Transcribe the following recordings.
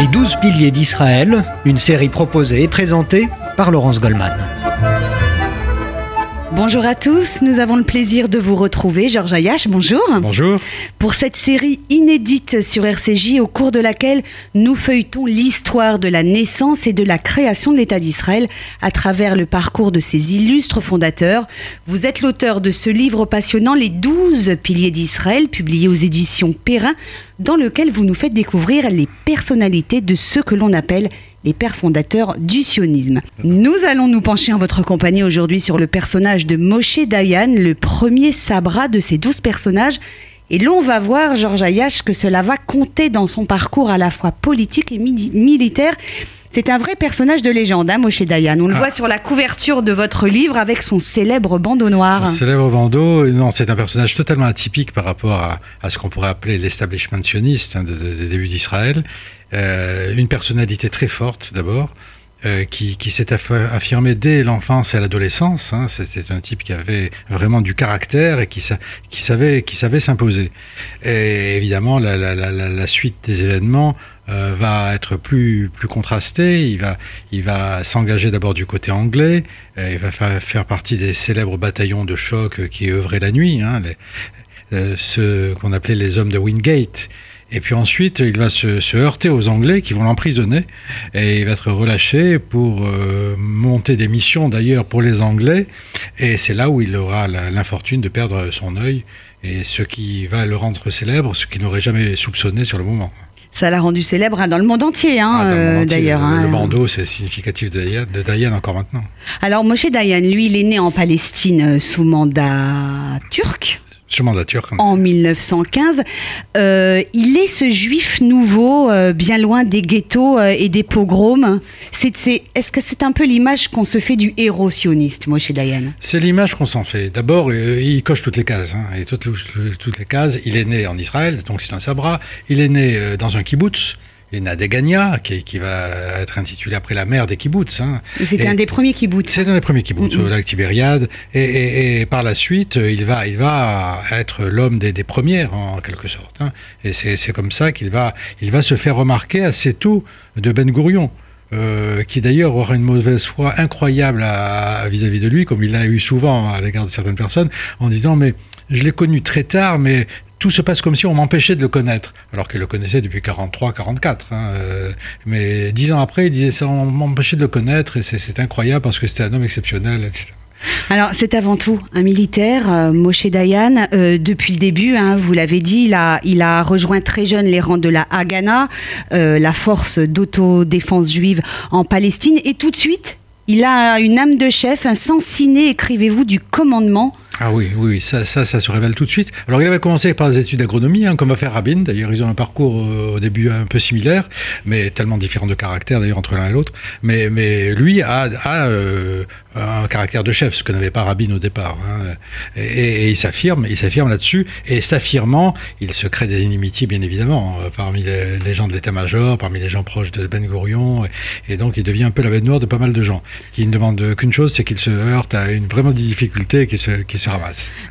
Les douze piliers d'Israël, une série proposée et présentée par Laurence Goldman. Bonjour à tous, nous avons le plaisir de vous retrouver. Georges Ayache, bonjour. Bonjour. Pour cette série inédite sur RCJ, au cours de laquelle nous feuilletons l'histoire de la naissance et de la création de l'État d'Israël à travers le parcours de ses illustres fondateurs. Vous êtes l'auteur de ce livre passionnant, Les douze piliers d'Israël, publié aux éditions Perrin, dans lequel vous nous faites découvrir les personnalités de ceux que l'on appelle les pères fondateurs du sionisme. Nous allons nous pencher en votre compagnie aujourd'hui sur le personnage de Moshe Dayan, le premier sabra de ces douze personnages. Et l'on va voir, Georges Ayash, que cela va compter dans son parcours à la fois politique et militaire. C'est un vrai personnage de légende, hein, Moshe Dayan. On le ah. voit sur la couverture de votre livre avec son célèbre bandeau noir. Son célèbre bandeau, non, c'est un personnage totalement atypique par rapport à, ce qu'on pourrait appeler l'establishment sioniste hein, des débuts d'Israël. Euh, une personnalité très forte d'abord, euh, qui, qui s'est affirmé dès l'enfance et l'adolescence. Hein. C'était un type qui avait vraiment du caractère et qui, qui savait, qui savait s'imposer. Et évidemment, la, la, la, la, suite des événements euh, va être plus, plus contrastée. Il va, il va s'engager d'abord du côté anglais. Euh, il va faire, partie des célèbres bataillons de choc qui œuvraient la nuit, hein, les, euh, ceux qu'on appelait les hommes de Wingate. Et puis ensuite, il va se, heurter aux Anglais qui vont l'emprisonner et il va être relâché pour euh, monter des missions d'ailleurs pour les Anglais. Et c'est là où il aura l'infortune de perdre son œil et ce qui va le rendre célèbre, ce qu'il n'aurait jamais soupçonné sur le moment. Ça l'a rendu célèbre hein, dans le monde entier, hein, ah, euh, d'ailleurs. Le, hein. bandeau, c'est significatif de Dayan, encore maintenant. Alors, Moshe Dayan, lui, il est né en Palestine euh, sous mandat turc. Sur mandature, En 1915. Euh, il est ce juif nouveau, euh, bien loin des ghettos euh, et des pogroms. Est-ce que c'est un peu l'image qu'on se fait du héros sioniste, moi, chez Dayan C'est l'image qu'on s'en fait. D'abord, il coche toutes les cases. Hein, et toutes, toutes, les cases. Il est né en Israël, donc c'est un sabra. Il est né dans un kibbutz. Il a Degania, qui, qui, va être intitulé après la mère des kibbutz. Hein. C'était un des premiers kibbutz. C'est un des premiers kibbutz, au lac Tibériade. Et, et, par la suite, il va, il va être l'homme des, des, premières, en quelque sorte. Hein. Et c'est comme ça qu'il va, il va se faire remarquer assez tôt de Ben Gourion. Euh, qui d'ailleurs aura une mauvaise foi incroyable vis-à-vis -vis de lui, comme il l'a eu souvent à l'égard de certaines personnes, en disant mais je l'ai connu très tard, mais tout se passe comme si on m'empêchait de le connaître, alors qu'il le connaissait depuis 43, 44. Hein, euh, mais dix ans après, il disait ça, on m'empêchait de le connaître, et c'est incroyable parce que c'était un homme exceptionnel, etc. Alors, c'est avant tout un militaire, euh, Moshe Dayan. Euh, depuis le début, hein, vous l'avez dit, il a, rejoint très jeune les rangs de la Haganah, la force d'autodéfense juive en Palestine. Et tout de suite, il a une âme de chef, un sens ciné, écrivez-vous, du commandement ah oui, oui, ça, ça, ça, se révèle tout de suite. Alors il avait commencé par des études d'agronomie, hein, comme va faire Rabin. D'ailleurs, ils ont un parcours euh, au début un peu similaire, mais tellement différent de caractère d'ailleurs entre l'un et l'autre. Mais, mais lui a, a euh, un caractère de chef, ce que n'avait pas Rabin au départ. Hein. Et, il s'affirme, il s'affirme là-dessus. Et s'affirmant, il se crée des inimitiés, bien évidemment, euh, parmi les, gens de l'état-major, parmi les gens proches de Ben Gourion. Et, donc il devient un peu la bête noire de pas mal de gens, qui ne demandent qu'une chose, c'est qu'il se heurte à une vraiment difficulté qui se, qui se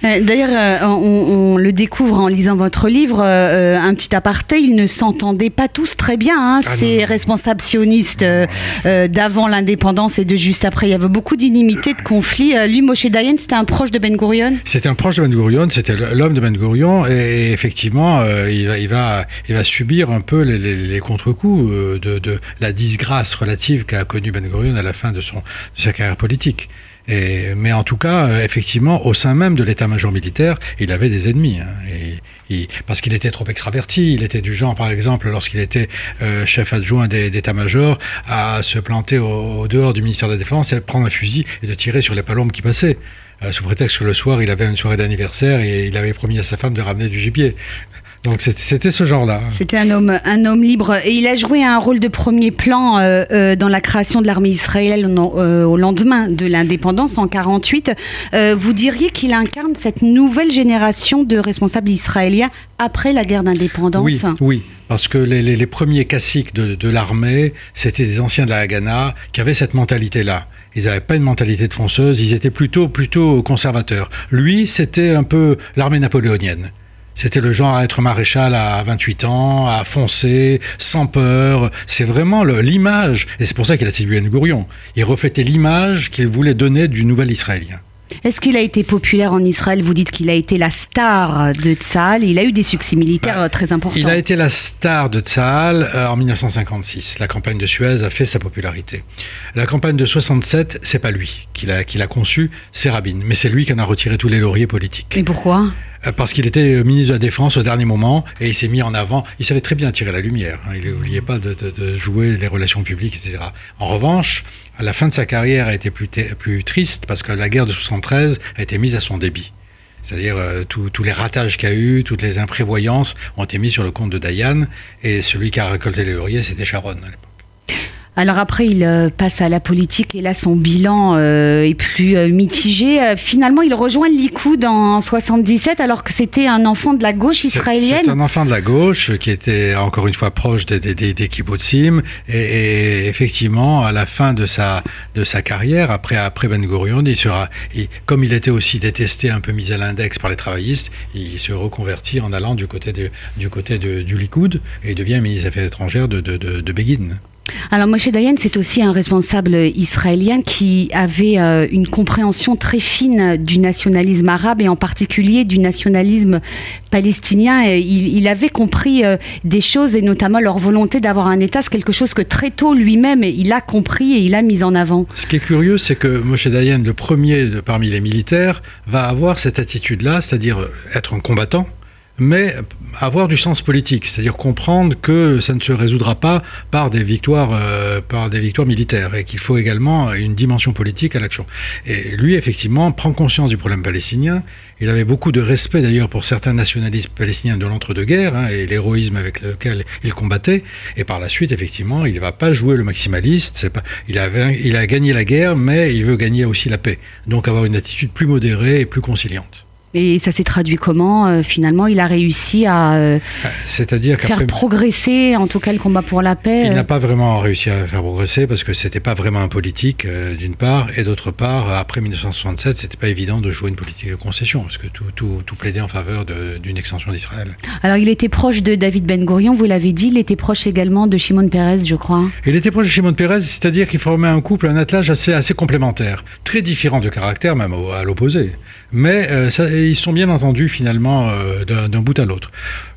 euh, d'ailleurs, euh, on, le découvre en lisant votre livre, euh, un petit aparté, ils ne s'entendaient pas tous très bien, hein, ah ces responsables sionistes d'avant l'indépendance et de juste après. Il y avait beaucoup d'inimités, de conflits. lui, Moshe Dayan, c'était un proche de Ben Gurion? C'était un proche de Ben Gurion, c'était l'homme de Ben Gurion, et, effectivement, il, va, il, va, il va subir un peu les, contre-coups de, de, la disgrâce relative qu'a connue Ben Gurion à la fin de, son, de sa carrière politique mais en tout cas, euh, effectivement, au sein même de l'état-major militaire, il avait des ennemis. Hein, et, parce qu'il était trop extraverti. Il était du genre, par exemple, lorsqu'il était euh, chef adjoint d'état-major, à se planter au, dehors du ministère de la Défense et prendre un fusil et de tirer sur les palombes qui passaient. Euh, sous prétexte que le soir, il avait une soirée d'anniversaire et il avait promis à sa femme de ramener du gibier. Donc c'était ce genre-là. C'était un homme, un homme libre. Et il a joué un rôle de premier plan euh, euh, dans la création de l'armée israélienne euh, au lendemain de l'indépendance en 48. vous diriez qu'il incarne cette nouvelle génération de responsables israéliens après la guerre d'indépendance Oui, oui. Parce que les, premiers caciques de, l'armée, c'était des anciens de la Haganah qui avaient cette mentalité-là. Ils n'avaient pas une mentalité de fonceuse, ils étaient plutôt, plutôt conservateurs. Lui, c'était un peu l'armée napoléonienne C'était le genre à être maréchal à 28 ans, à foncer, sans peur. C'est vraiment l'image, et c'est pour ça qu'il a séduit Gourion. Il reflétait l'image qu'il voulait donner du nouvel Israélien. Est-ce qu'il a été populaire en Israël? Vous dites qu'il a été la star de Tzahal. Il a eu des succès militaires bah, très importants. Il a été la star de Tzahal euh, en 1956. La campagne de Suez a fait sa popularité. La campagne de 67, c'est pas lui qui l'a conçue, c'est Rabin. Mais c'est lui qui en a retiré tous les lauriers politiques. Et pourquoi? Parce qu'il était euh, ministre de la Défense au dernier moment et il s'est mis en avant. Il savait très bien tirer la lumière. Hein. Il n'oubliait pas de, jouer les relations publiques, etc. En revanche, à la fin de sa carrière a été plus, plus triste parce que la guerre de 73 a été mise à son débit. C'est-à-dire euh, tous les ratages qu'il a eu, toutes les imprévoyances ont été mis sur le compte de Diane et celui qui a récolté les lauriers, c'était Sharon à l'époque. Alors après, il euh, passe à la politique et là, son bilan euh, est plus euh, mitigé. finalement, il rejoint le Likoud en 77 alors que c'était un enfant de la gauche israélienne. C'est un enfant de la gauche qui était encore une fois proche des, des, des, kibbutzim et, effectivement, à la fin de sa, de sa carrière, après, après Ben Gurion, il sera, comme il était aussi détesté, un peu mis à l'index par les travaillistes, il se reconvertit en allant du côté, de, du, côté de, du Likoud et devient ministre des Affaires étrangères de, de, de, de Begin. Alors Moshe Dayan, c'est aussi un responsable israélien qui avait euh, une compréhension très fine du nationalisme arabe et en particulier du nationalisme palestinien. Il, avait compris euh, des choses et notamment leur volonté d'avoir un État. C'est quelque chose que très tôt lui-même il a compris et il a mis en avant. Ce qui est curieux, c'est que Moshe Dayan, le premier parmi les militaires, va avoir cette attitude-là, c'est-à-dire être un combattant mais avoir du sens politique, c'est-à-dire comprendre que ça ne se résoudra pas par des victoires, euh, par des victoires militaires, et qu'il faut également une dimension politique à l'action. Et lui, effectivement, prend conscience du problème palestinien. Il avait beaucoup de respect d'ailleurs pour certains nationalistes palestiniens de l'entre-deux-guerres hein, et l'héroïsme avec lequel il combattait. Et par la suite, effectivement, il ne va pas jouer le maximaliste. Pas, il, il a gagné la guerre, mais il veut gagner aussi la paix. Donc avoir une attitude plus modérée et plus conciliante. Et ça s'est traduit comment euh, Finalement, il a réussi à euh, C'est-à-dire faire progresser, en tout cas, le combat pour la paix. Il n'a euh. pas vraiment réussi à faire progresser parce que c'était pas vraiment un politique, d'une part, et d'autre part, après 1967, c'était pas évident de jouer une politique de concession parce que tout, tout, tout plaidait en faveur d'une extension d'Israël. Alors, il était proche de David Ben Gurion, vous l'avez dit. Il était proche également de Shimon Peres, je crois. Il était proche de Shimon Peres, c'est-à-dire qu'il formait un couple, un attelage assez, assez complémentaire, très différent de caractère, même à l'opposé. Mais ça, ils sont bien entendus finalement euh, d'un bout à l'autre.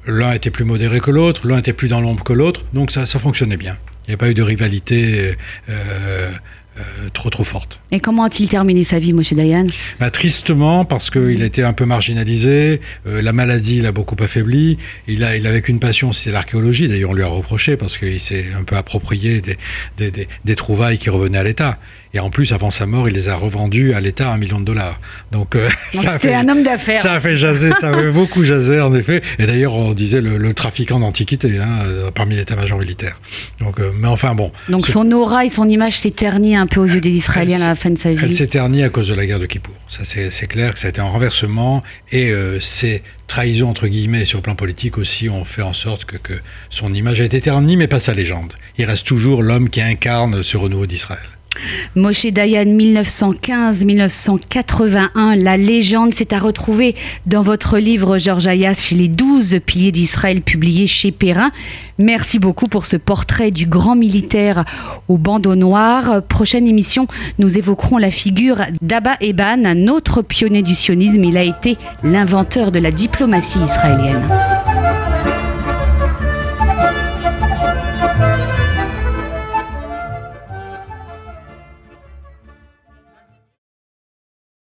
L'un était plus modéré que l'autre, l'un était plus dans l'ombre que l'autre, donc ça, ça fonctionnait bien. Il n'y a pas eu de rivalité euh, euh, trop trop forte. Et comment a-t-il terminé sa vie, Moshe Dayan? Bah, Tristement, parce qu'il était un peu marginalisé, la maladie l'a beaucoup affaibli, il, a, il avait qu'une passion, c'est l'archéologie, d'ailleurs on lui a reproché, parce qu'il s'est un peu approprié des, des, des, des trouvailles qui revenaient à l'État. Et en plus, avant sa mort, il les a revendus à l'État à un million de dollars. Donc, euh, ça a fait, un homme d'affaires. Ça a fait jaser, ça a fait beaucoup jaser, en effet. Et d'ailleurs, on disait le, trafiquant d'antiquité hein, euh, parmi l'état-major militaire. Donc, euh, mais enfin, bon. Donc, son aura et son image s'est ternie un peu aux yeux des Israéliens à la fin de sa vie. Elle s'est ternie à cause de la guerre de Kippour. Ça, c'est clair que ça a été un renversement. Et ces trahisons, entre guillemets, sur le plan politique aussi, ont fait en sorte que, que son image a été ternie, mais pas sa légende. Il reste toujours l'homme qui incarne ce renouveau d'Israël. Moshe Dayan 1915-1981, la légende, s'est à retrouver dans votre livre Georges Ayas chez les 12 piliers d'Israël publié chez Perrin. Merci beaucoup pour ce portrait du grand militaire au bandeau noir. Prochaine émission, nous évoquerons la figure d'Abba Eban, un autre pionnier du sionisme. Il a été l'inventeur de la diplomatie israélienne.